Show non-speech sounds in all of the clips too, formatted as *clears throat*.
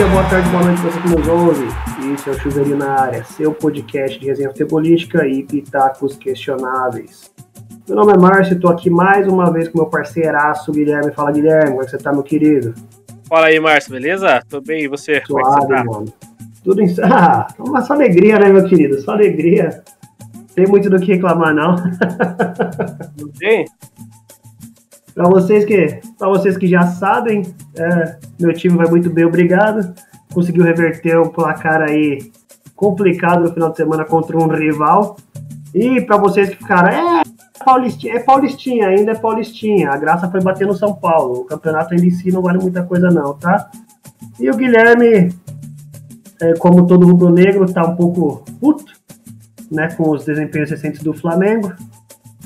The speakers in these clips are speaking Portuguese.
dia, boa tarde, boa noite você que nos ouve. Isso é o Chuveirinho na área, seu podcast de resenha futebolística e pitacos questionáveis. Meu nome é Márcio, estou aqui mais uma vez com meu parceiraço Guilherme. Fala Guilherme, como é que você tá, meu querido? Fala aí, Márcio, beleza? Tô bem, e você? Suave, como é que você tá? mano. Tudo em... *laughs* Ah, uma só alegria, né, meu querido? Só alegria. Tem muito do que reclamar, não. *laughs* Não tem? Para vocês que, para vocês que já sabem, é, meu time vai muito bem, obrigado. Conseguiu reverter o placar aí complicado no final de semana contra um rival. E para vocês que ficaram, é Paulistinha, é Paulistinha, ainda é Paulistinha. A graça foi bater no São Paulo. O campeonato ainda em si não vale muita coisa não, tá? E o Guilherme, é, como todo rubro-negro, tá um pouco puto, né, com os desempenhos recentes do Flamengo.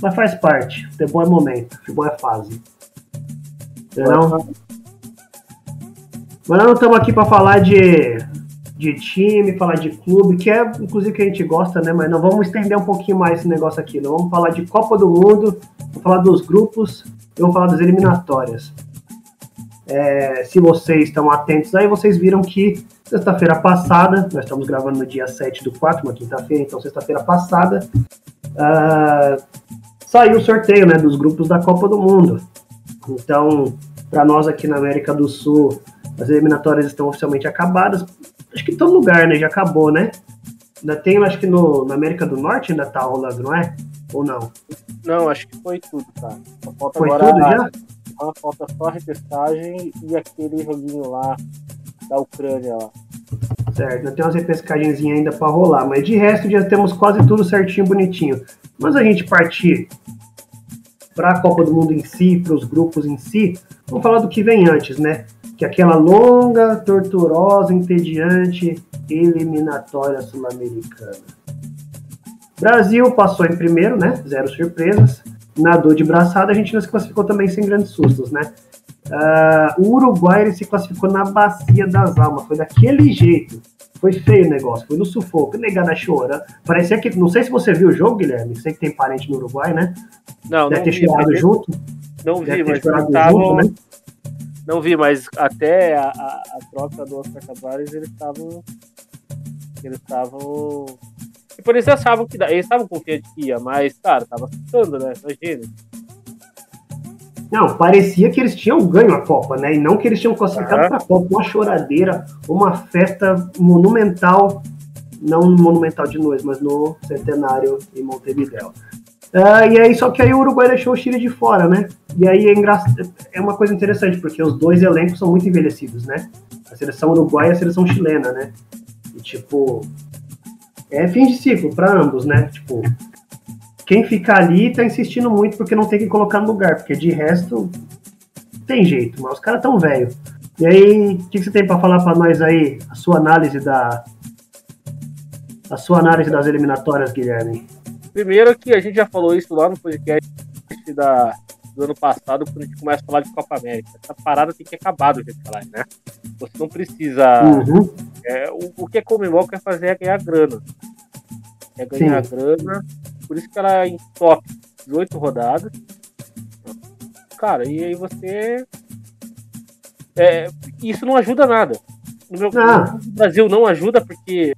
Mas faz parte. Futebol é momento, futebol é fase. Não? Mas nós não estamos aqui para falar de, de time, falar de clube, que é inclusive que a gente gosta, né? Mas não vamos estender um pouquinho mais esse negócio aqui. Não vamos falar de Copa do Mundo, vamos falar dos grupos e vamos falar das eliminatórias. É, se vocês estão atentos aí, vocês viram que sexta-feira passada, nós estamos gravando no dia 7 do 4, uma quinta-feira, então sexta-feira passada, uh, saiu o sorteio né, dos grupos da Copa do Mundo. Então, para nós aqui na América do Sul, as eliminatórias estão oficialmente acabadas. Acho que em todo lugar, né? Já acabou, né? Ainda tem, acho que no, na América do Norte ainda tá rolando, não é? Ou não? Não, acho que foi tudo, tá? falta foi agora tudo já? Uma falta só a repescagem e aquele joguinho lá da Ucrânia, ó. Certo, tem umas repescagens ainda para rolar, mas de resto já temos quase tudo certinho, bonitinho. Mas a gente partir para a Copa do Mundo em si, para os grupos em si, vamos falar do que vem antes, né? Que é aquela longa, torturosa, entediante eliminatória sul-americana. Brasil passou em primeiro, né? Zero surpresas. Nadou de braçada, a gente não se classificou também sem grandes sustos, né? Uh, o Uruguai ele se classificou na Bacia das Almas, foi daquele jeito. Foi feio o negócio, foi no sufoco, negada chora. Parecia que. Não sei se você viu o jogo, Guilherme. Sei que tem parente no Uruguai, né? Não, Deve não ter vi, chorado mas... junto. Não vi, mas tavam... né? Não vi, mas até a, a, a troca do Oscar Tavares, eles estavam. Eles estavam. Tipo, eles achavam que. Eles estavam confiantes que ia, mas, cara, tava assustando, né? Imagina. Não, parecia que eles tinham ganho a Copa, né? E não que eles tinham classificado uhum. para a Copa. Uma choradeira, uma festa monumental, não monumental de nós, mas no centenário em Montevideo. Uh, e aí, só que aí o Uruguai deixou o Chile de fora, né? E aí é, engra... é uma coisa interessante, porque os dois elencos são muito envelhecidos, né? A seleção uruguaia e a seleção chilena, né? E tipo, é fim de ciclo para ambos, né? Tipo, quem fica ali tá insistindo muito porque não tem que colocar no lugar, porque de resto tem jeito, mas os caras tão velho. E aí, o que, que, você tem para falar para nós aí, a sua análise da a sua análise das eliminatórias, Guilherme? Primeiro que a gente já falou isso lá no podcast da, do ano passado, quando a gente começa a falar de Copa América. Essa parada tem que acabar do jeito que ela é, né? Você não precisa. Uhum. É, o, o que a Comembol quer fazer é ganhar grana. É ganhar Sim. grana por isso que ela é em top 18 rodadas. Cara, e aí você. É, isso não ajuda nada. No meu ah. no Brasil não ajuda porque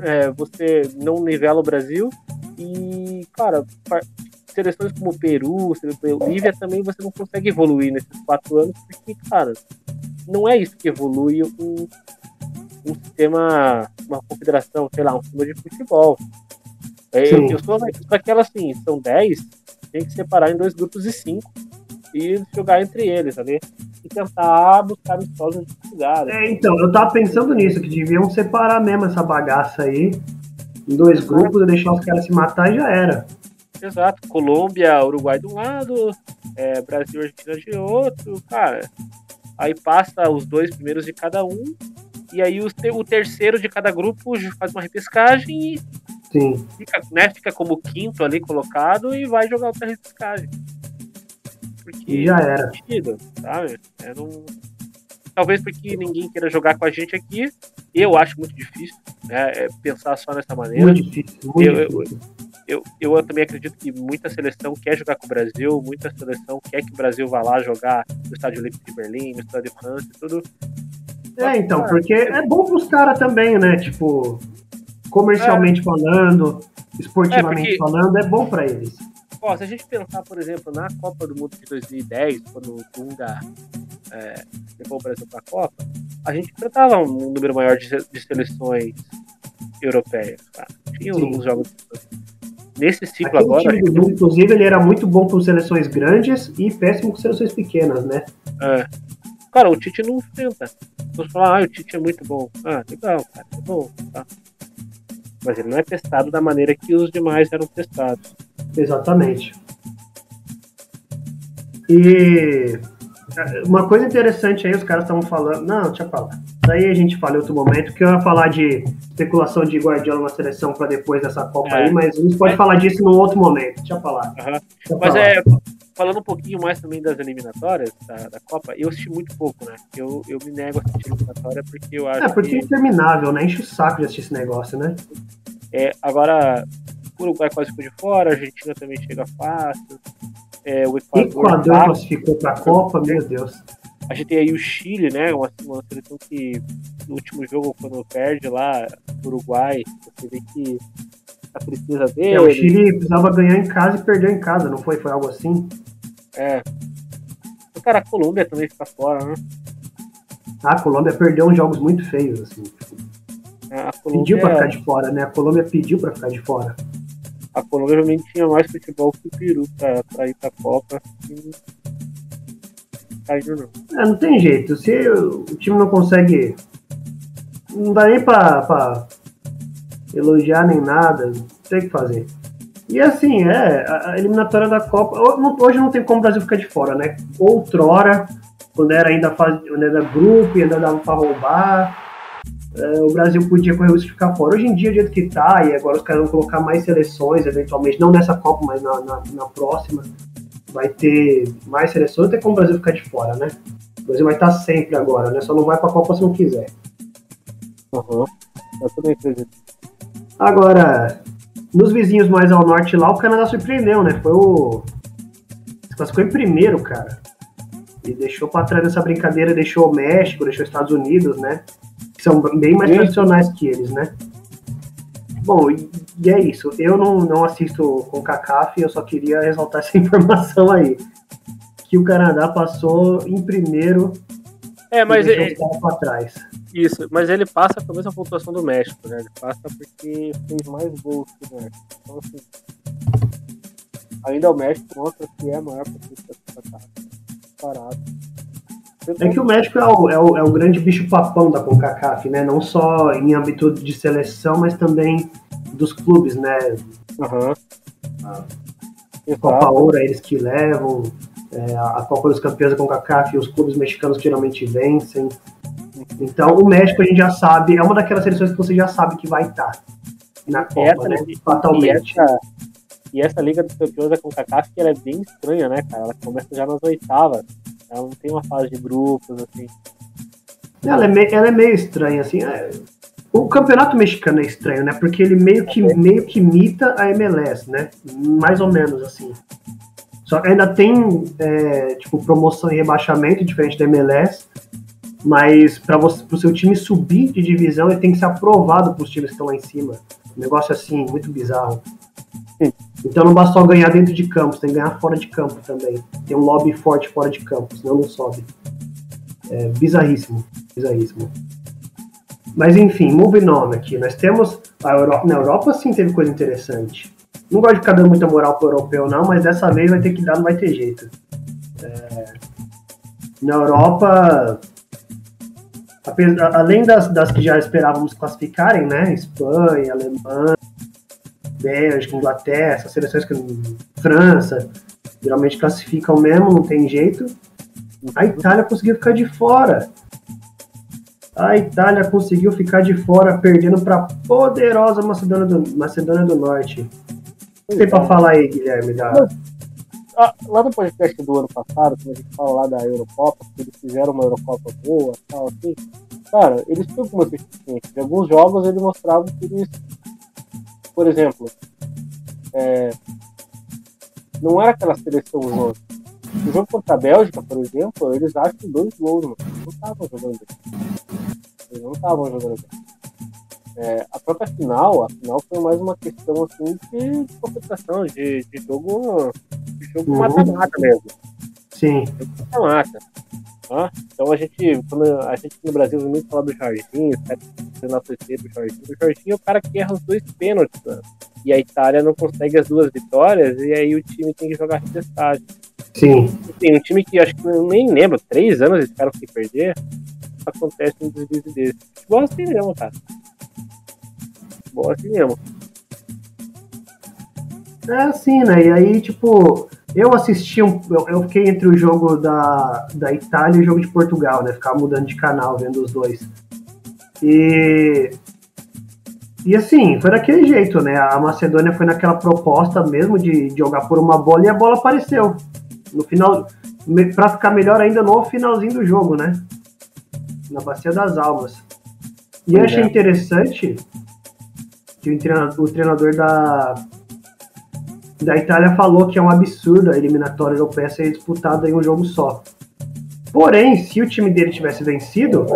é, você não nivela o Brasil. E, cara, seleções como Peru, Bolívia também você não consegue evoluir nesses quatro anos, porque, cara, não é isso que evolui um, um sistema, uma confederação, sei lá, um sistema de futebol. É, eu, eu, sou daquela assim, são 10, tem que separar em dois grupos de 5 e jogar entre eles, ali. E tentar buscar amistosos de lugares. É, então, eu tava pensando nisso, que deviam separar mesmo essa bagaça aí em dois Exato. grupos e deixar os caras se matar e já era. Exato, Colômbia, Uruguai de um lado, é, Brasil e Argentina de outro, cara. Aí passa os dois primeiros de cada um, e aí o, o terceiro de cada grupo faz uma repescagem e Sim. Fica, né, fica como quinto ali colocado e vai jogar outra repescagem. Porque e já era. Sentido, sabe? É não... Talvez porque ninguém queira jogar com a gente aqui. Eu acho muito difícil né, é pensar só dessa maneira. Muito difícil. Muito eu, difícil. Eu, eu, eu, também acredito que muita seleção quer jogar com o Brasil, muita seleção quer que o Brasil vá lá jogar no Estádio Olímpico de Berlim, no Estádio de França, tudo. É, então, porque é bom pros caras também, né? Tipo, comercialmente é. falando, esportivamente é porque... falando, é bom para eles. Ó, se a gente pensar, por exemplo, na Copa do Mundo de 2010, quando o Dunga é, levou o Brasil para a Copa, a gente enfrentava um número maior de, de seleções europeias. Tá? Tinha Sim. alguns jogos. Nesse ciclo Aquele agora. Time do inclusive, ele era muito bom com seleções grandes e péssimo com seleções pequenas, né? É. Cara, o Tite não enfrenta. Você falar, ah, o Tite é muito bom. Ah, legal, cara, é bom, tá? Mas ele não é testado da maneira que os demais eram testados. Exatamente. E uma coisa interessante aí, os caras estavam falando. Não, deixa eu falar. Daí a gente fala em outro momento, que eu ia falar de especulação de Guardiola na seleção para depois dessa Copa é. aí, mas a gente pode falar disso num outro momento. Deixa eu falar. Uhum. Deixa eu mas falar. é, falando um pouquinho mais também das eliminatórias da, da, Copa, eu assisti muito pouco, né? Eu, eu me nego a assistir eliminatória porque eu acho. É, porque que... é interminável, né? Enche o saco de assistir esse negócio, né? É, agora, o Uruguai quase ficou de fora, a Argentina também chega fácil. É, o Equador, Equador tá, classificou para a Copa, meu Deus. A gente tem aí o Chile, né? Uma, uma seleção que no último jogo, quando perde lá o Uruguai, você vê que a tristeza dele. É, o Chile precisava ganhar em casa e perdeu em casa, não foi? Foi algo assim? É. O cara, a Colômbia também fica fora, né? Ah, a Colômbia perdeu uns jogos muito feios, assim. É, Colômbia... Pediu pra ficar de fora, né? A Colômbia pediu pra ficar de fora a Colômbia realmente tinha mais futebol que o Peru pra, pra ir pra Copa. E... Caiu não. É, não tem jeito. Se o time não consegue. Não dá nem pra, pra elogiar nem nada. Não tem o que fazer. E assim, é, a eliminatória da Copa. Hoje não tem como o Brasil ficar de fora, né? Outrora, quando era ainda fase, quando era grupo ainda dava pra roubar é, o Brasil podia correr o risco de ficar fora. Hoje em dia, do jeito que tá, e agora os caras vão colocar mais seleções, eventualmente, não nessa Copa, mas na, na, na próxima, vai ter mais seleções, tem como o Brasil ficar de fora, né? O Brasil vai estar sempre agora, né? Só não vai pra Copa se não quiser. Uhum. Eu também acredito. Agora, nos vizinhos mais ao norte lá, o Canadá surpreendeu, né? Foi o. Se classificou em primeiro, cara. E deixou pra trás essa brincadeira, deixou o México, deixou os Estados Unidos, né? são bem mais Sim. tradicionais que eles, né? Bom, e, e é isso. Eu não, não assisto com CACAF, eu só queria ressaltar *laughs* essa informação aí. Que o Canadá passou em primeiro é, mas ele, para trás. Isso, mas ele passa com a mesma pontuação do México, né? Ele passa porque fez mais gols que o México. Então, assim, ainda o México mostra que é a maior potência da Parado. É que o México é o, é o, é o grande bicho-papão da CONCACAF, né? Não só em âmbito de seleção, mas também dos clubes, né? Uhum. A Copa Ouro é eles que levam, é, a Copa dos Campeões da CONCACAF, os clubes mexicanos geralmente vencem. Então, o México a gente já sabe, é uma daquelas seleções que você já sabe que vai estar na Copa, essa, né? Fatalmente. E essa, e essa Liga dos Campeões da CONCACAF, que ela é bem estranha, né, cara? Ela começa já nas oitavas. Ela não tem uma fase de grupos, assim. Ela é, meio, ela é meio estranha, assim. É... O campeonato mexicano é estranho, né? Porque ele meio que, meio que imita a MLS, né? Mais ou menos, assim. Só que ainda tem, é, tipo, promoção e rebaixamento, diferente da MLS. Mas para o seu time subir de divisão, ele tem que ser aprovado para os times que estão lá em cima. Um negócio assim, muito bizarro. Então não basta só ganhar dentro de campo, tem que ganhar fora de campo também. Tem um lobby forte fora de campo, senão não sobe. É bizarríssimo, bizarríssimo. Mas enfim, moving on aqui. Nós temos a Europa. Na Europa sim teve coisa interessante. Não gosto de ficar dando muita moral pro europeu, não, mas dessa vez vai ter que dar, não vai ter jeito. É... Na Europa, além das, das que já esperávamos classificarem, né? Espanha, Alemanha, Bélgica, Inglaterra, essas seleções que França, geralmente classificam mesmo, não tem jeito. A Itália conseguiu ficar de fora. A Itália conseguiu ficar de fora, perdendo para a poderosa Macedônia do, Macedônia do Norte. O que tem para falar aí, Guilherme? Da... Ah, lá no podcast do ano passado, quando a gente fala lá da Eurocopa, que eles fizeram uma Eurocopa boa tal, assim, cara, eles tinham algumas deficiências. Em alguns jogos eles mostravam que eles por exemplo, é, não era aquela seleção zona. No jogo contra a Bélgica, por exemplo, eles acham dois gols, mano. Não estavam jogando. Eles não estavam jogando bem. É, a própria final, a final foi mais uma questão assim de concentração, de, de jogo jogo uhum. mata-mata mesmo. Sim. Mata-mata. Tá? Então a gente, quando a gente no Brasil muito falar do Jorginho, na torcer do Jorginho. O Jorginho é o cara que erra os dois pênaltis, né? E a Itália não consegue as duas vitórias, e aí o time tem que jogar repescagem. Sim. Tem um time que acho que eu nem lembro, três anos eles ficaram sem perder, acontece um desvio desse. Futebol assim mesmo, cara. Futebol assim mesmo. É assim, né? E aí, tipo, eu assisti um. Eu, eu, fiquei entre o jogo da, da Itália e o jogo de Portugal, né? Ficava mudando de canal vendo os dois. E. E assim, foi daquele jeito, né? A Macedônia foi naquela proposta mesmo de, de jogar por uma bola e a bola apareceu. No final, para ficar melhor ainda no finalzinho do jogo, né? Na Bacia das Almas. E eu achei é. interessante que o treinador, o treinador da, da Itália falou que é um absurdo a eliminatória europeia ser disputada em um jogo só. Porém, se o time dele tivesse vencido,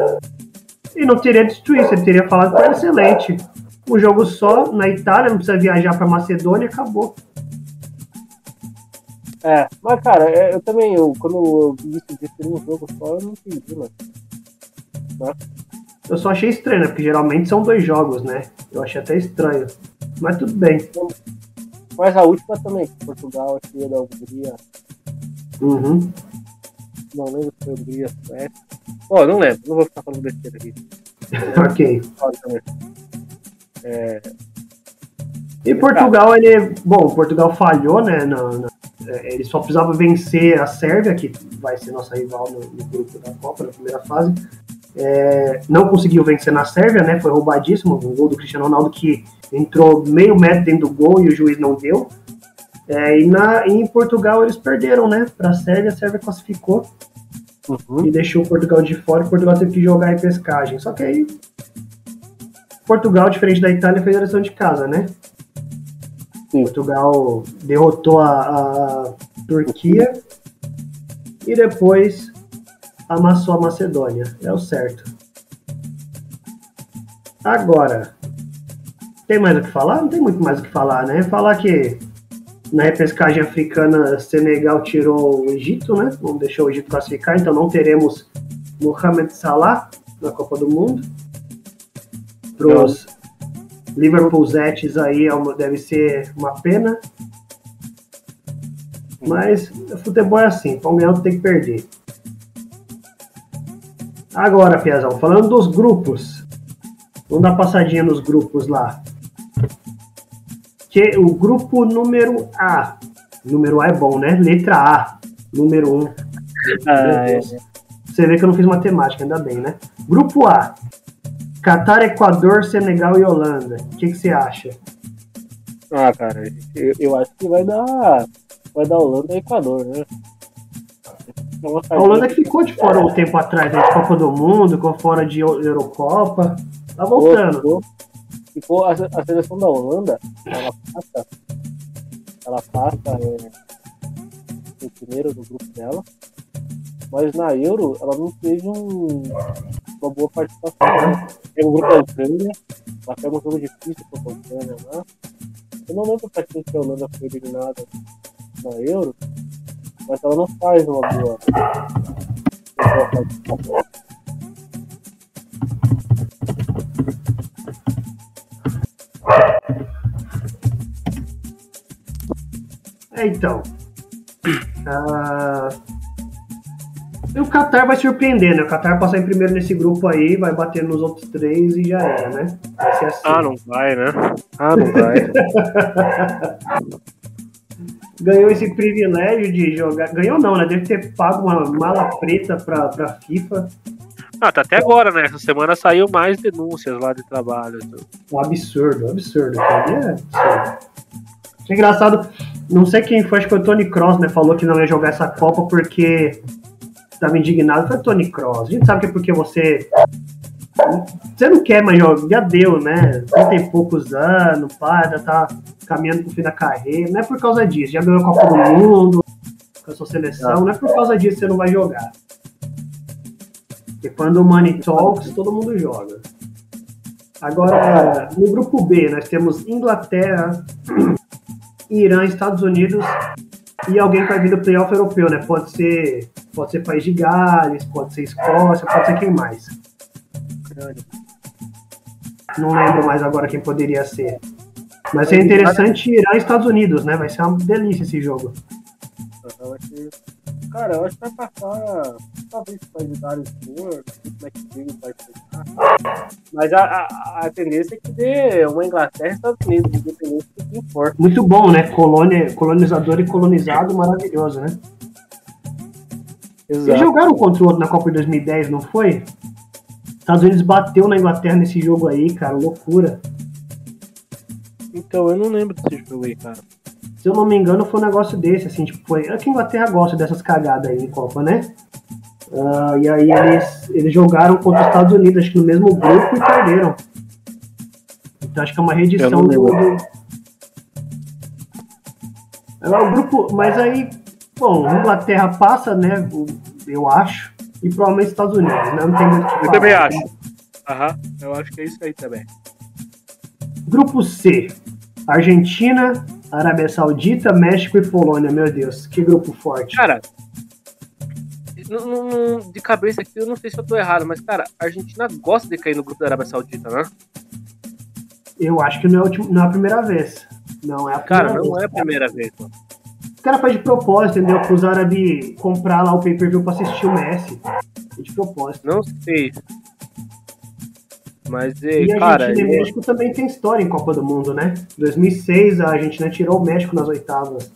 ele não teria destruído, ele teria falado que era excelente. Um jogo só na Itália, não precisa viajar para Macedônia, acabou. É, mas cara, é, eu também, eu, quando eu vi isso de ter um jogo só, eu não entendi, mano. Né? Eu só achei estranho, né? Porque geralmente são dois jogos, né? Eu achei até estranho. Mas tudo bem. Mas a última também, Portugal, aqui da Hungria. Uhum. Não lembro se foi Hungria, Suécia. Ó, oh, não lembro, não vou ficar falando besteira aqui. *laughs* ok. É... E Portugal, ele. Bom, Portugal falhou, né? Na, na, é, ele só precisava vencer a Sérvia, que vai ser nossa rival no, no grupo da Copa, na primeira fase. É, não conseguiu vencer na Sérvia, né? Foi roubadíssimo. Um gol do Cristiano Ronaldo que entrou meio metro dentro do gol e o juiz não deu. É, e, na, e em Portugal eles perderam, né? Para a Sérvia, a Sérvia classificou uhum. e deixou o Portugal de fora. E Portugal teve que jogar em pescagem. Só que aí Portugal, diferente da Itália, fez a lição de casa, né? Sim. Portugal derrotou a, a Turquia e depois amassou a Macedônia. É o certo. Agora, tem mais o que falar? Não tem muito mais o que falar, né? Falar que na repescagem africana, Senegal tirou o Egito, né? Não deixou o Egito classificar, então não teremos Mohamed Salah na Copa do Mundo. Para os Liverpool Zetes aí é deve ser uma pena. Mas o futebol é assim, Palmeiras tem que perder. Agora, Piazão, falando dos grupos. Vamos dar passadinha nos grupos lá que o grupo número A, número A é bom, né? Letra A, número 1. Um. Ah, é. Você vê que eu não fiz matemática, ainda bem, né? Grupo A, Catar, Equador, Senegal e Holanda. O que, que você acha? Ah, cara, eu, eu, acho que vai dar, vai dar Holanda e Equador, né? A Holanda que ficou de fora um tempo atrás, né? De Copa do Mundo, ficou fora de Eurocopa. Tá voltando. Ficou, ficou a, a seleção da Holanda, ela passa, ela passa é, em primeiro do grupo dela, mas na Euro ela não teve um, uma boa participação. Né? Tem um grupo da Ucrânia, ela pega um jogo difícil contra a Ucrânia lá. Eu não lembro pra quem que a Holanda foi eliminada na Euro, mas ela não faz uma boa. É, então. Uh, o Qatar vai surpreender, né? O Qatar passar em primeiro nesse grupo aí, vai bater nos outros três e já era, né? Vai ser assim. Ah, não vai, né? Ah, não vai. *laughs* Ganhou esse privilégio de jogar. Ganhou não, né? Deve ter pago uma mala preta pra, pra FIFA. Ah, tá até agora, né? Essa semana saiu mais denúncias lá de trabalho. Então. Um absurdo, um absurdo. É absurdo. É engraçado, não sei quem foi, acho que foi o Tony Cross, né? Falou que não ia jogar essa Copa porque estava indignado. Foi o Tony Cross. A gente sabe que é porque você. Você não quer mais jogar, já deu, né? Tem poucos anos, pá, já tá caminhando pro fim da carreira. Não é por causa disso. Já ganhou a Copa do Mundo com a sua seleção, não é por causa disso que você não vai jogar. Porque quando o Money Talks, todo mundo joga. Agora, no grupo B, nós temos Inglaterra, *clears throat* Irã, Estados Unidos e alguém que vai vir do playoff europeu, né? Pode ser, pode ser País de Gales, pode ser Escócia, pode ser quem mais. Não lembro mais agora quem poderia ser. Mas é interessante Irã e Estados Unidos, né? Vai ser uma delícia esse jogo. Cara, eu acho que vai passar. Talvez vai dar o for, não sei como é que o vai ficar. Mas a, a, a, tendência é que dê uma Inglaterra e Estados Unidos, independente de quem for. Muito bom, né? Colônia, colonizador e colonizado, maravilhoso, né? Exato. Eles jogaram contra o outro na Copa de 2010, não foi? Estados Unidos bateu na Inglaterra nesse jogo aí, cara, loucura. Então, eu não lembro desse jogo aí, cara. Se eu não me engano, foi um negócio desse, assim, tipo, foi. É que a Inglaterra gosta dessas cagadas aí em Copa, né? Uh, e aí eles, eles jogaram contra os Estados Unidos, acho que no mesmo grupo e perderam. Então acho que é uma reedição do, do. Agora, o grupo. Mas aí, bom, Inglaterra passa, né? Eu acho. E provavelmente Estados Unidos, né? Não tem muito Eu também acho. Aham, eu acho que é isso aí também. Grupo C. Argentina, Arábia Saudita, México e Polônia. Meu Deus, que grupo forte. Cara, de cabeça aqui, eu não sei se eu tô errado, mas, cara, a Argentina gosta de cair no grupo da Arábia Saudita, né? Eu acho que não é, último, não é a primeira vez. Não é a primeira Cara, não vez. é a primeira vez, mano. Os caras fazem de propósito, entendeu? Para os árabes comprar lá o pay-per-view pra assistir o Messi. De propósito. Não sei. Mas, e, e cara, a Argentina e México também tem história em Copa do Mundo, né? Em 2006 a Argentina tirou o México nas oitavas.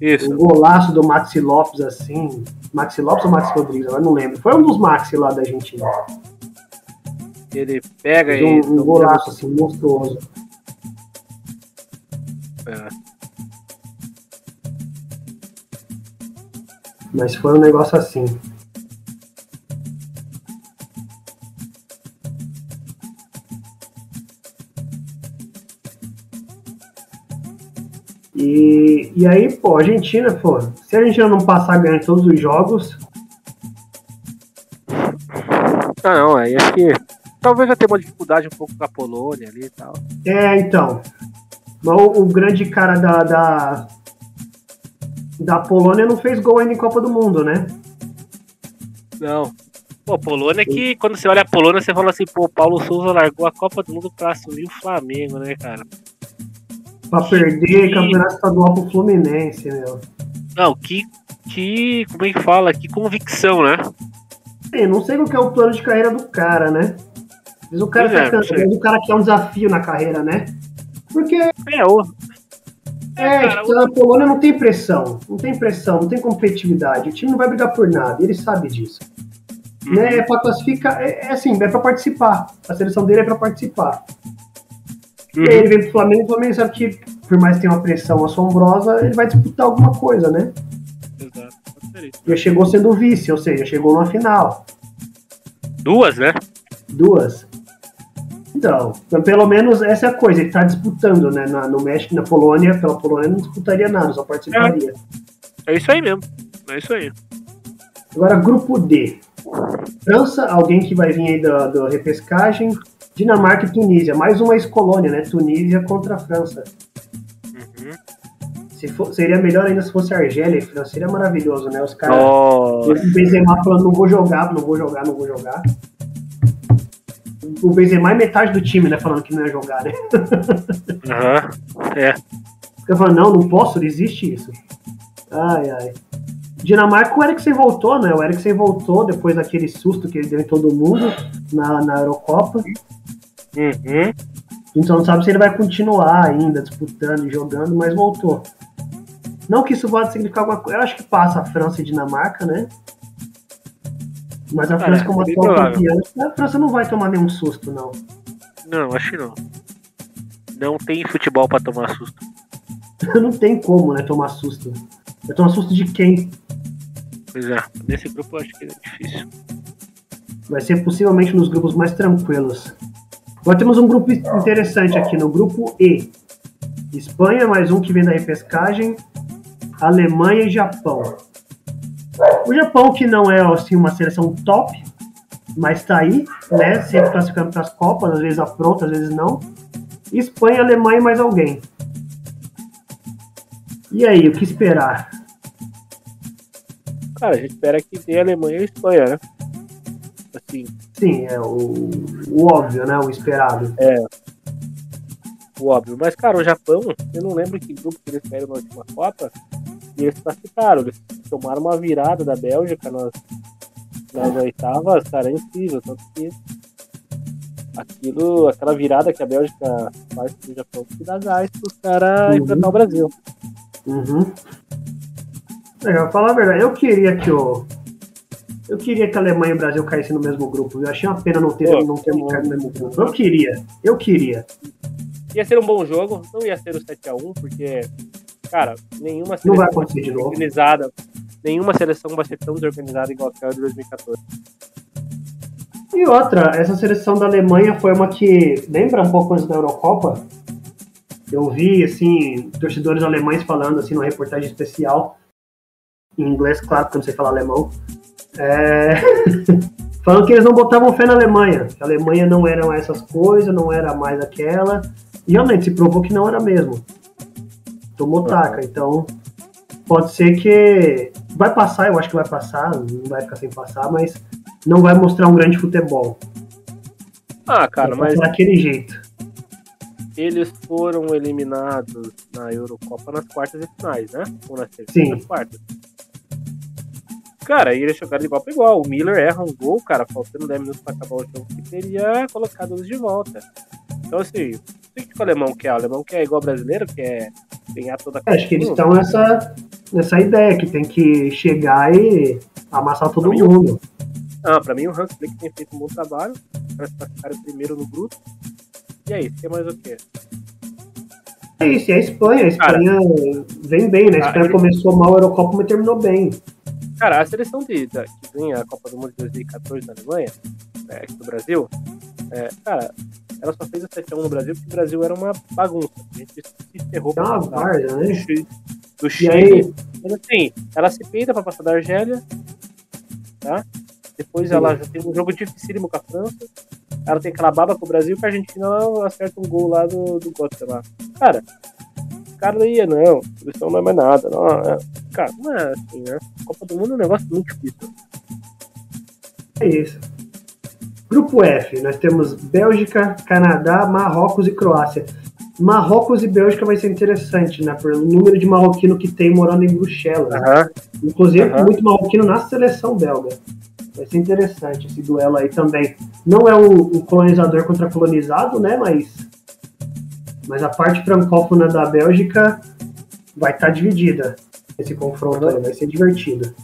Isso. O golaço do Maxi Lopes, assim. Maxi Lopes ou Maxi Rodrigues? Agora não lembro. Foi um dos Maxi lá da Argentina. Ele pega e. Um, um golaço, assim, monstruoso. É. Mas foi um negócio assim. E, e aí, pô, a Argentina, pô, se a Argentina não passar ganhando todos os jogos. Ah, não, aí acho que talvez vai ter uma dificuldade um pouco com a Polônia ali e tal. É, então. O, o grande cara da, da, da Polônia não fez gol ainda em Copa do Mundo, né? Não. Pô, Polônia que quando você olha a Polônia, você fala assim, pô, Paulo Souza largou a Copa do Mundo pra assumir o Flamengo, né, cara? Pra perder que... campeonato estadual pro Fluminense, meu. Não, que, que. Como é que fala? Que convicção, né? Sim, não sei qual que é o plano de carreira do cara, né? Mas o cara, tá é, cansado, o cara quer um desafio na carreira, né? Porque. É, o... É, é cara, tipo, o... a Polônia não tem pressão, não tem pressão, não tem competitividade. O time não vai brigar por nada, ele sabe disso. Uhum. Né, é pra classificar, é, é assim, é pra participar. A seleção dele é pra participar. Uhum. E aí ele vem pro Flamengo, o Flamengo sabe que, por mais que tenha uma pressão assombrosa, ele vai disputar alguma coisa, né? Exato. Já chegou sendo vice, ou seja, chegou na final. Duas, né? Duas. Então, então, pelo menos essa é a coisa, ele tá disputando, né? Na, no México, na Polônia, pela Polônia não disputaria nada, só participaria. É, é isso aí mesmo. É isso aí. Agora, grupo D. França, alguém que vai vir aí da, da repescagem, Dinamarca e Tunísia, mais uma ex-colônia, né? Tunísia contra a França. Uhum. Se for, seria melhor ainda se fosse Argélia e França, seria maravilhoso, né? Os caras. Oh. O Benzema falando, não vou jogar, não vou jogar, não vou jogar. O Benzema é metade do time, né? Falando que não ia jogar, né? Aham, uhum. é. Fica falando, não, não posso, existe isso. Ai, ai. Dinamarca, o Eriksen voltou, né? O Eriksen voltou depois daquele susto que ele deu em todo mundo na, na Eurocopa. Uhum. Então não sabe se ele vai continuar ainda disputando e jogando, mas voltou. Não que isso vá significar alguma coisa. Eu acho que passa a França e Dinamarca, né? Mas a França, como atual campeã, a França não vai tomar nenhum susto, não. Não, acho que não. Não tem futebol para tomar susto. *laughs* não tem como, né, tomar susto. Vai tomar susto de quem? Pois é, nesse grupo eu acho que é difícil. Vai ser possivelmente nos grupos mais tranquilos. Agora temos um grupo interessante aqui, no grupo E. Espanha, mais um que vem da repescagem, Alemanha e Japão. O Japão, que não é assim, uma seleção top, mas tá aí, né? Sempre classificando para as Copas, às vezes apronta, às vezes não. Espanha, Alemanha e mais alguém. E aí, o que esperar? Cara, a gente espera que tenha Alemanha e Espanha, né? Assim. Sim, é o, o óbvio, né? O esperado. É. O óbvio. Mas, cara, o Japão, eu não lembro que grupo que eles saíram na última Copa, e eles classificaram. Eles tomaram uma virada da Bélgica nas, nas oitavas, cara, é incrível. Tanto que aquilo, aquela virada que a Bélgica faz pro Japão que dá gás pros caras uhum. enfrentar o Brasil. Uhum. Legal, falar a verdade, eu queria que o. Eu queria que a Alemanha e o Brasil caíssem no mesmo grupo. Eu achei uma pena não ter, Pô, não ter caído no mesmo grupo. Eu queria, eu queria. Ia ser um bom jogo, não ia ser o 7x1, porque, cara, nenhuma seleção não vai acontecer de novo. organizada, nenhuma seleção vai ser tão desorganizada igual a de 2014. E outra, essa seleção da Alemanha foi uma que lembra um pouco antes da Eurocopa. Eu vi, assim, torcedores alemães falando, assim, numa reportagem especial, em inglês, claro, porque eu não sei falar alemão, é... *laughs* falando que eles não botavam fé na Alemanha, que a Alemanha não era essas coisas, não era mais aquela, e realmente se provou que não era mesmo. Tomou taca, então pode ser que vai passar, eu acho que vai passar, não vai ficar sem passar, mas não vai mostrar um grande futebol. Ah, cara, mas daquele jeito. Eles foram eliminados na Eurocopa nas quartas e finais, né? Ou nas Sim. quartas. Cara, eles jogaram de igual para igual. O Miller erra um gol, cara, faltando 10 minutos para acabar o jogo, que teria colocado eles de volta. Então, assim, o que o alemão quer? O alemão quer igual brasileiro, quer ganhar toda a é, Acho que eles estão nessa, nessa ideia que tem que chegar e amassar todo pra mundo. Mim, ah, pra mim o Hans Flick tem feito um bom trabalho para se classificar primeiro no grupo. E aí, tem mais o quê? É isso, e a Espanha. A Espanha cara, vem bem, né? A Espanha começou mal a Eurocopa, mas terminou bem. Cara, a seleção de, da, que ganha a Copa do Mundo de 2014 na Alemanha, é, aqui do Brasil, é, cara, ela só fez a 7x1 no Brasil porque o Brasil era uma bagunça. A gente se ferrou pra uma barra, né? Do Chile. Mas assim, ela se peida pra passar da Argélia, tá? Depois Sim. ela já tem um jogo dificílimo com a França. Ela tem aquela baba com o Brasil que a Argentina ela acerta um gol lá do, do Gotcha lá. Cara, cara não ia, não. Seleção não é mais nada. Não, é, cara, não é assim, né? Copa do Mundo é um negócio muito difícil. É isso. Grupo F, nós temos Bélgica, Canadá, Marrocos e Croácia. Marrocos e Bélgica vai ser interessante, né? Pelo número de marroquino que tem morando em Bruxelas. Uhum. Inclusive, uhum. muito marroquino na seleção belga. Vai ser interessante esse duelo aí também. Não é o, o colonizador contra colonizado, né? Mas, mas a parte francófona da Bélgica vai estar tá dividida. Esse confronto uhum. aí vai ser divertido.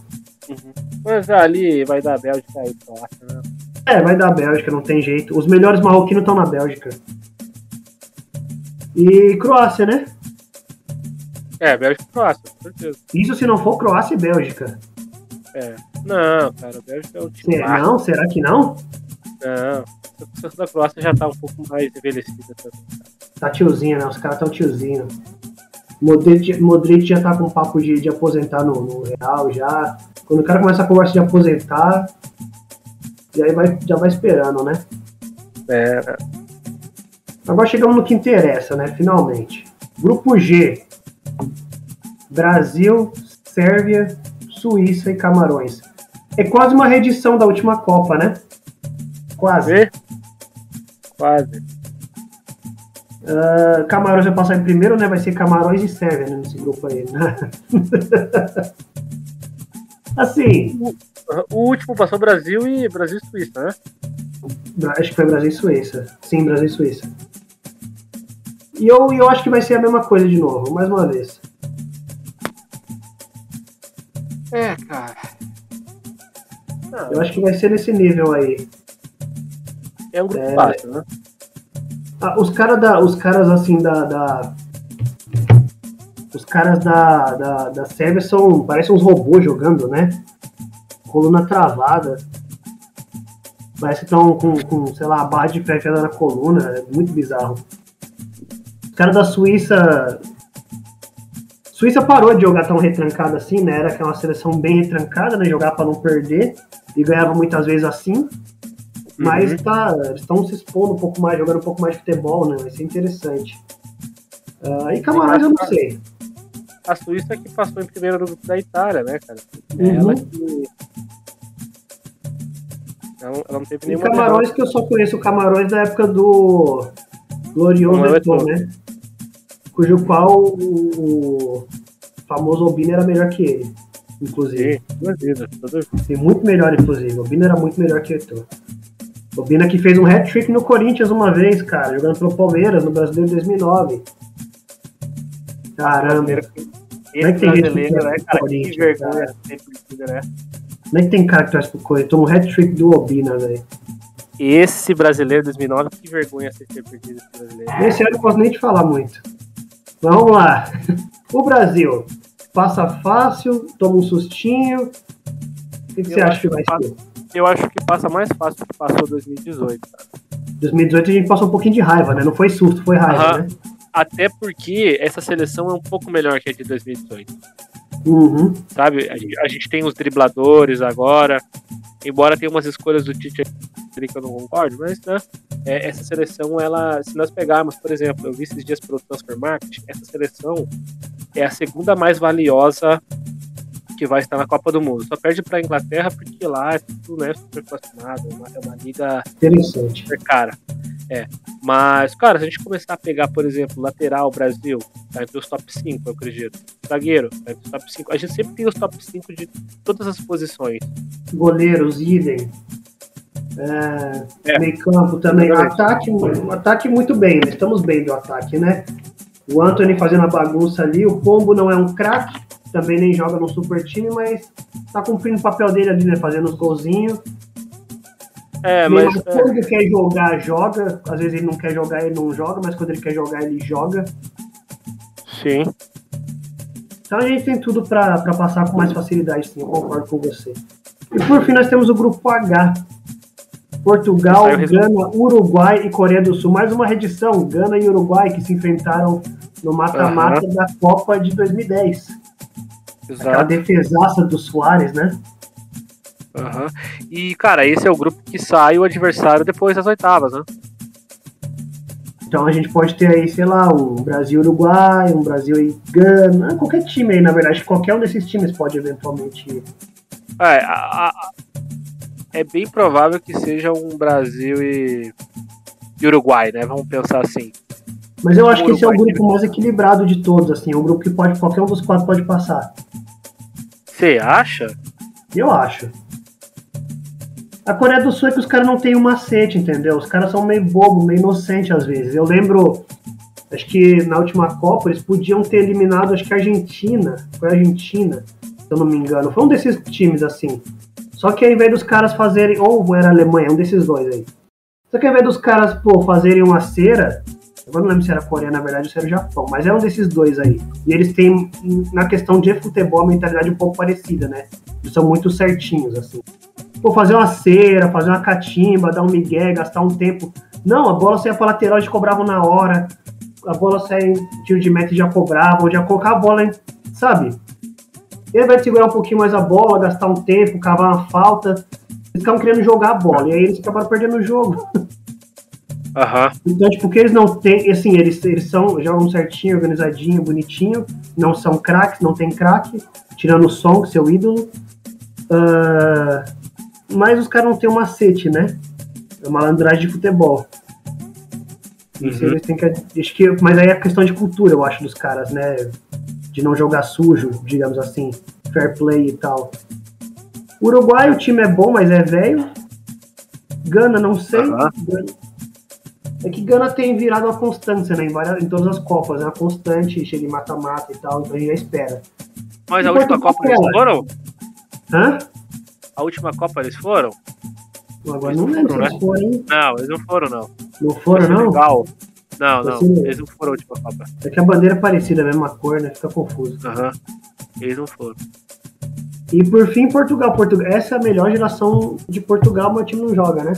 Uhum. Mas ali vai dar Bélgica aí, Croácia, né? É, vai dar Bélgica, não tem jeito. Os melhores marroquinos estão na Bélgica. E Croácia, né? É, Bélgica e Croácia, com certeza. Isso se não for Croácia e Bélgica. É. Não, cara, a Bélgica é o time. Será, não? Será que não? Não. A seleção da Croácia já tá um pouco mais envelhecida também. Tá tiozinho, né? Os caras tão tiozinho. Modric, Modric já tá com papo de, de aposentar no, no, Real já. Quando o cara começa a conversa de aposentar, e aí vai, já vai esperando, né? É. Agora chegamos no que interessa, né? Finalmente. Grupo G. Brasil, Sérvia, Suíça e Camarões. É quase uma reedição da última Copa, né? Quase. E? Quase. Uh, Camarões vai passar em primeiro, né? Vai ser Camarões e Sérvia né, nesse grupo aí. Né? *laughs* assim. O, o, último passou Brasil e Brasil e Suíça, né? Acho que foi Brasil e Suíça. Sim, Brasil e Suíça. E eu, eu acho que vai ser a mesma coisa de novo, mais uma vez. É, cara. Não, eu acho que vai ser nesse nível aí. É um grupo é... fácil, né? Ah, os caras da. Os caras assim da. da... Caras da, da, da Sérvia são. parecem uns robôs jogando, né? Coluna travada. Parece que estão com, com, sei lá, a barra de pé na coluna. É muito bizarro. Os caras da Suíça Suíça parou de jogar tão retrancada assim, né? Era aquela seleção bem retrancada, né? Jogar para não perder e ganhava muitas vezes assim. Mas uhum. tá, eles estão se expondo um pouco mais, jogando um pouco mais de futebol, né? Vai ser interessante. Uh, e Camarões eu não sei. A Suíça que passou em primeiro no grupo da Itália, né, cara? É uhum. Ela que. Ela, ela não teve nenhuma. E Camarões que eu só conheço o Camarões da época do Glorioso Beton, né? Cujo qual o, o famoso Obina era melhor que ele, inclusive. Sim, Sim, muito melhor, inclusive. O Obina era muito melhor que o O Obina que fez um hat-trick no Corinthians uma vez, cara, jogando pelo Palmeiras no Brasileiro 2009. Caramba. Esse é que tem brasileiro, né, cara? Que vergonha né? Como é que tem cara que traz pro Corinthians? Toma um hat-trick do Obina, velho. Esse brasileiro 2009, que vergonha você ter perdido esse brasileiro. Esse ano eu não posso nem te falar muito. Vamos lá. O Brasil passa fácil, toma um sustinho. O que, que você acha que vai ser? Eu acho que passa mais fácil que passou 2018. Cara. 2018 a gente passou um pouquinho de raiva, né? Não foi susto, foi raiva, né? Até porque essa seleção é um pouco melhor que a de 2018. Uhum. Sabe? A gente, a gente, tem os dribladores agora, embora tenha umas escolhas do Tite que eu não concordo, mas né, é, essa seleção, ela, se nós pegarmos, por exemplo, eu vi esses dias pelo Transfer Market, essa seleção é a segunda mais valiosa que vai estar na Copa do Mundo. Só perde para a Inglaterra porque lá é tudo né, super fascinado, é uma liga Interessante. super cara. É. Mas, cara, se a gente começar a pegar, por exemplo, lateral Brasil, tá entre os top 5, eu acredito. Zagueiro, tá os top 5. A gente sempre tem os top 5 de todas as posições. Goleiros, idem. É, é. Meio campo também. Ataque, ataque muito bem, né? estamos bem do ataque, né? O Anthony fazendo a bagunça ali, o Pombo não é um craque, também nem joga no super time, mas tá cumprindo o papel dele ali, né? Fazendo os golzinhos. É, mas. É. quando ele quer jogar, joga. Às vezes ele não quer jogar, ele não joga, mas quando ele quer jogar, ele joga. Sim. Então a gente tem tudo para passar com mais facilidade, sim, eu concordo com você. E por fim, nós temos o grupo H. Portugal, Gana, Uruguai e Coreia do Sul. Mais uma redição, Gana e Uruguai, que se enfrentaram no mata-mata uhum. da Copa de 2010. Exato. Aquela defesaça do Soares, né? Uhum. E, cara, esse é o grupo que sai o adversário depois das oitavas, né? Então a gente pode ter aí, sei lá, um Brasil-Uruguai, um Brasil e Gana, qualquer time aí, na verdade, qualquer um desses times pode eventualmente ir. É, a, a, é bem provável que seja um Brasil e, e Uruguai, né? Vamos pensar assim. Mas eu acho que esse é o grupo mais equilibrado de todos, assim, é um grupo que pode, qualquer um dos quatro pode passar. Você acha? Eu acho. A Coreia do Sul é que os caras não têm um macete, entendeu? Os caras são meio bobo, meio inocente às vezes. Eu lembro, acho que na última Copa eles podiam ter eliminado, acho que a Argentina. Foi a Argentina, se eu não me engano. Foi um desses times assim. Só que ao invés dos caras fazerem, ou era a Alemanha, um desses dois aí. Só que ao invés dos caras, pô, fazerem uma cera, eu não lembro se era Coreia, na verdade, ou se era o Japão, mas é um desses dois aí. E eles têm, na questão de futebol, a mentalidade um pouco parecida, né? Eles são muito certinhos, assim pô, fazer uma cera, fazer uma catimba, dar um migué, gastar um tempo. Não, a bola saía para lateral, eles cobravam na hora. A bola saía em tiro de meta e já cobravam, já colocar a bola, sabe? Ele vai segurar um pouquinho mais a bola, gastar um tempo, cavar uma falta. Eles ficavam querendo jogar a bola, e aí eles acabaram perdendo o jogo. *laughs* Uhum. Então, tipo, porque eles não têm, assim, eles, eles são, jogam certinho, organizadinho, bonitinho, não são craques, não tem craque, tirando o som, seu ídolo. Uh, mas os caras não têm um macete, né? É malandragem de futebol. Uhum. eles têm que, acho que. Mas aí é questão de cultura, eu acho, dos caras, né? De não jogar sujo, digamos assim, fair play e tal. Uruguai, o time é bom, mas é velho. Gana, não sei. Uhum. É que Gana tem virado uma constância, né? Em, várias, em todas as Copas, é uma constante, chega em mata-mata e tal, então a gente já espera. Mas e a última Copa eles foram? Hã? A última Copa eles foram? Agora não lembro se eles né? foram, hein? Não, eles não foram, não. Não foram, não? Legal. Não, não, eles não foram a última Copa. É que a bandeira é parecida, a mesma cor, né? Fica confuso. Aham, uhum. eles não foram. E por fim, Portugal. Portugal. Essa é a melhor geração de Portugal, meu time não joga, né?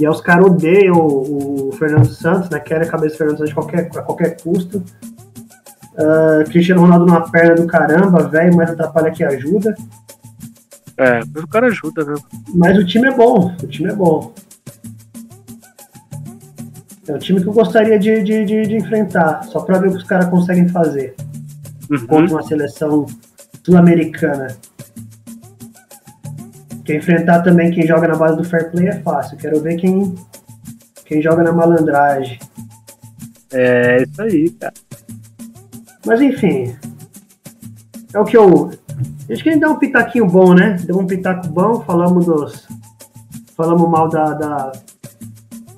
E aí os caras odeiam o, o, Fernando Santos, né? Querem a cabeça do Fernando Santos a qualquer, a qualquer custo. Uh, Cristiano Ronaldo numa perna do caramba, velho, mas atrapalha que ajuda. É, mas o cara ajuda, né? Mas o time é bom, o time é bom. É o time que eu gostaria de, de, de, de enfrentar, só pra ver o que os caras conseguem fazer uhum. contra uma seleção sul-americana. Quer enfrentar também quem joga na base do fair play é fácil. Quero ver quem, quem joga na malandragem. É isso aí, cara. Mas enfim. É o que eu. Acho que a gente deu um pitaquinho bom, né? Deu um pitaco bom, falamos dos. Falamos mal da, da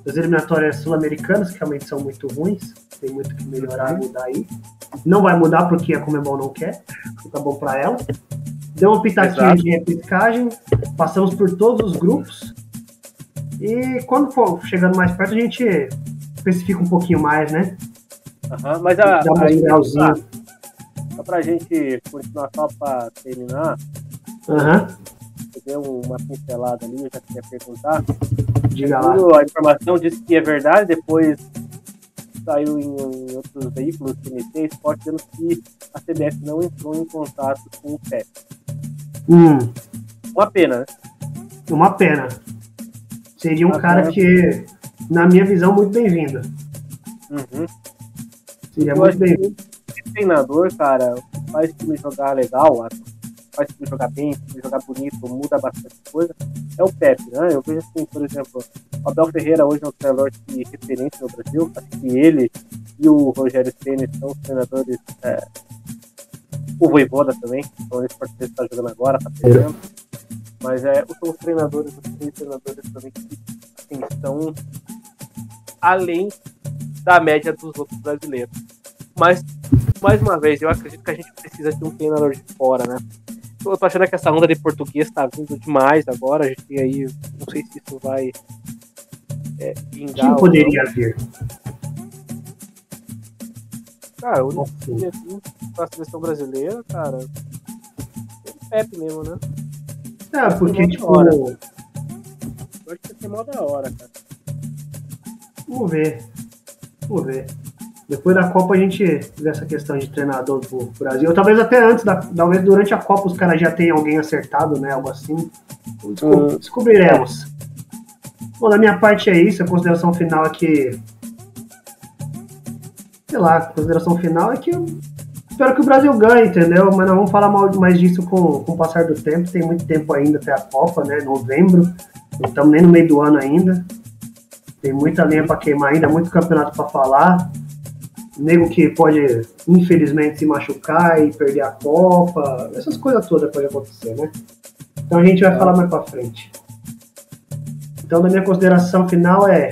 das eliminatórias sul-americanas, que realmente são muito ruins. Tem muito que melhorar e mudar aí. Não vai mudar porque a Comebol não quer. Tá bom para ela. Deu um pitaquinho Exato. de replicagem. Passamos por todos os grupos. E quando for chegando mais perto, a gente especifica um pouquinho mais, né? Uhum, mas a, Dá só, pra gente continuar só pra terminar. Aham. Uhum. Deu uma pincelada ali, eu já queria perguntar. Diga lá. A informação disse que é verdade, depois saiu em, em outros veículos, TNT, Sport, dizendo que a CBF não entrou em contato com o PEP. Hum. Uma pena, né? Uma pena. Seria um Uma cara pena. que, na minha visão, muito bem-vindo. Uhum. Seria Eu muito bem-vindo. treinador, cara, faz o time jogar legal, faz o time jogar bem, time jogar bonito, muda bastante coisa, é o Pepe, né? Eu vejo assim, por exemplo, o Abel Ferreira hoje é um treinador de referência no Brasil, acho que ele e o Rogério Ceni são os treinadores é, o Voivoda também, então esse partido está jogando agora, está perdendo. Mas é, são os treinadores, os três treinadores também que assim, estão além da média dos outros brasileiros. Mas, mais uma vez, eu acredito que a gente precisa de um treinador de fora, né? Eu tô achando que essa onda de português tá vindo demais agora. A gente tem aí, não sei se isso vai é, vingar. Quem poderia vir? Cara, o único que assim, pra seleção brasileira, cara, é Pepe mesmo, né? É, porque, tipo. Hora. Eu acho que vai ser mó da hora, cara. Vamos ver. Vamos ver. Depois da Copa a gente vê essa questão de treinador pro Brasil. Ou talvez até antes, da, talvez durante a Copa os caras já tenham alguém acertado, né? Algo assim. Descob hum. Descobriremos. Bom, da minha parte é isso. A consideração final é que. Sei lá, a consideração final é que eu espero que o Brasil ganhe, entendeu? Mas não vamos falar mais disso com, com o passar do tempo. Tem muito tempo ainda até a Copa, né? Novembro. Não estamos nem no meio do ano ainda. Tem muita lenha para queimar ainda, muito campeonato para falar nego que pode, infelizmente, se machucar e perder a Copa, essas coisas todas podem acontecer, né? Então a gente vai falar mais para frente. Então, na minha consideração final é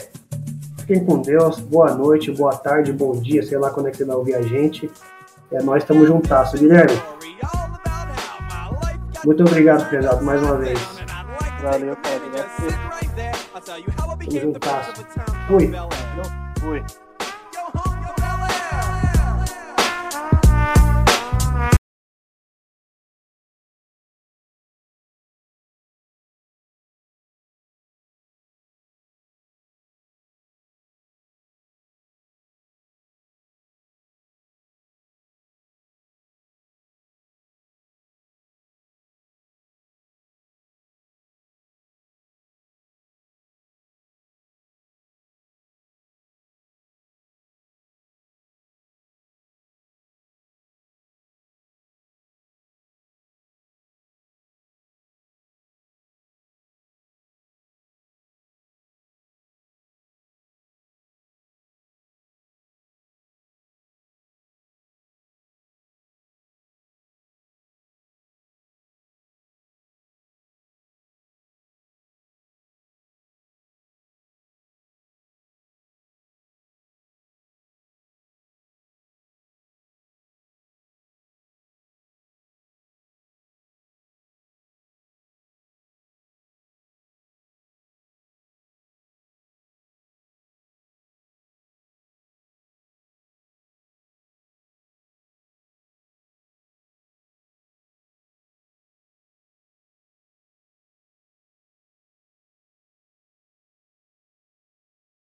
fiquem com Deus, boa noite, boa tarde, bom dia, sei lá quando é que você vai ouvir a gente. É, nós estamos juntasso, Guilherme. Muito obrigado, prezado, mais uma vez. Valeu, cara. Tamo juntasso. Fui. Fui.